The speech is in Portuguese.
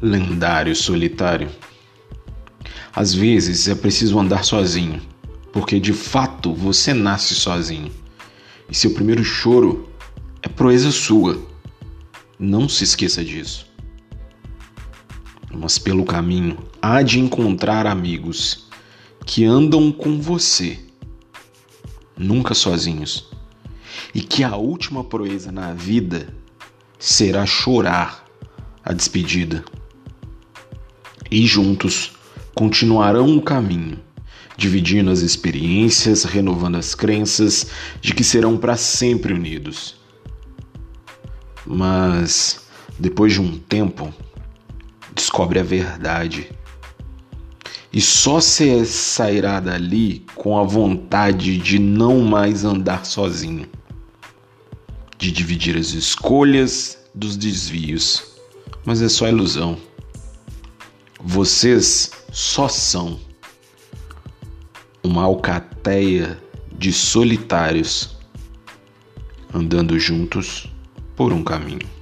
lendário solitário. Às vezes é preciso andar sozinho, porque de fato você nasce sozinho. E seu primeiro choro é proeza sua. Não se esqueça disso. Mas pelo caminho há de encontrar amigos que andam com você, nunca sozinhos, e que a última proeza na vida será chorar a despedida. E juntos continuarão o caminho, dividindo as experiências, renovando as crenças de que serão para sempre unidos. Mas depois de um tempo, descobre a verdade. E só se sairá dali com a vontade de não mais andar sozinho, de dividir as escolhas dos desvios. Mas é só ilusão. Vocês só são uma alcateia de solitários andando juntos por um caminho.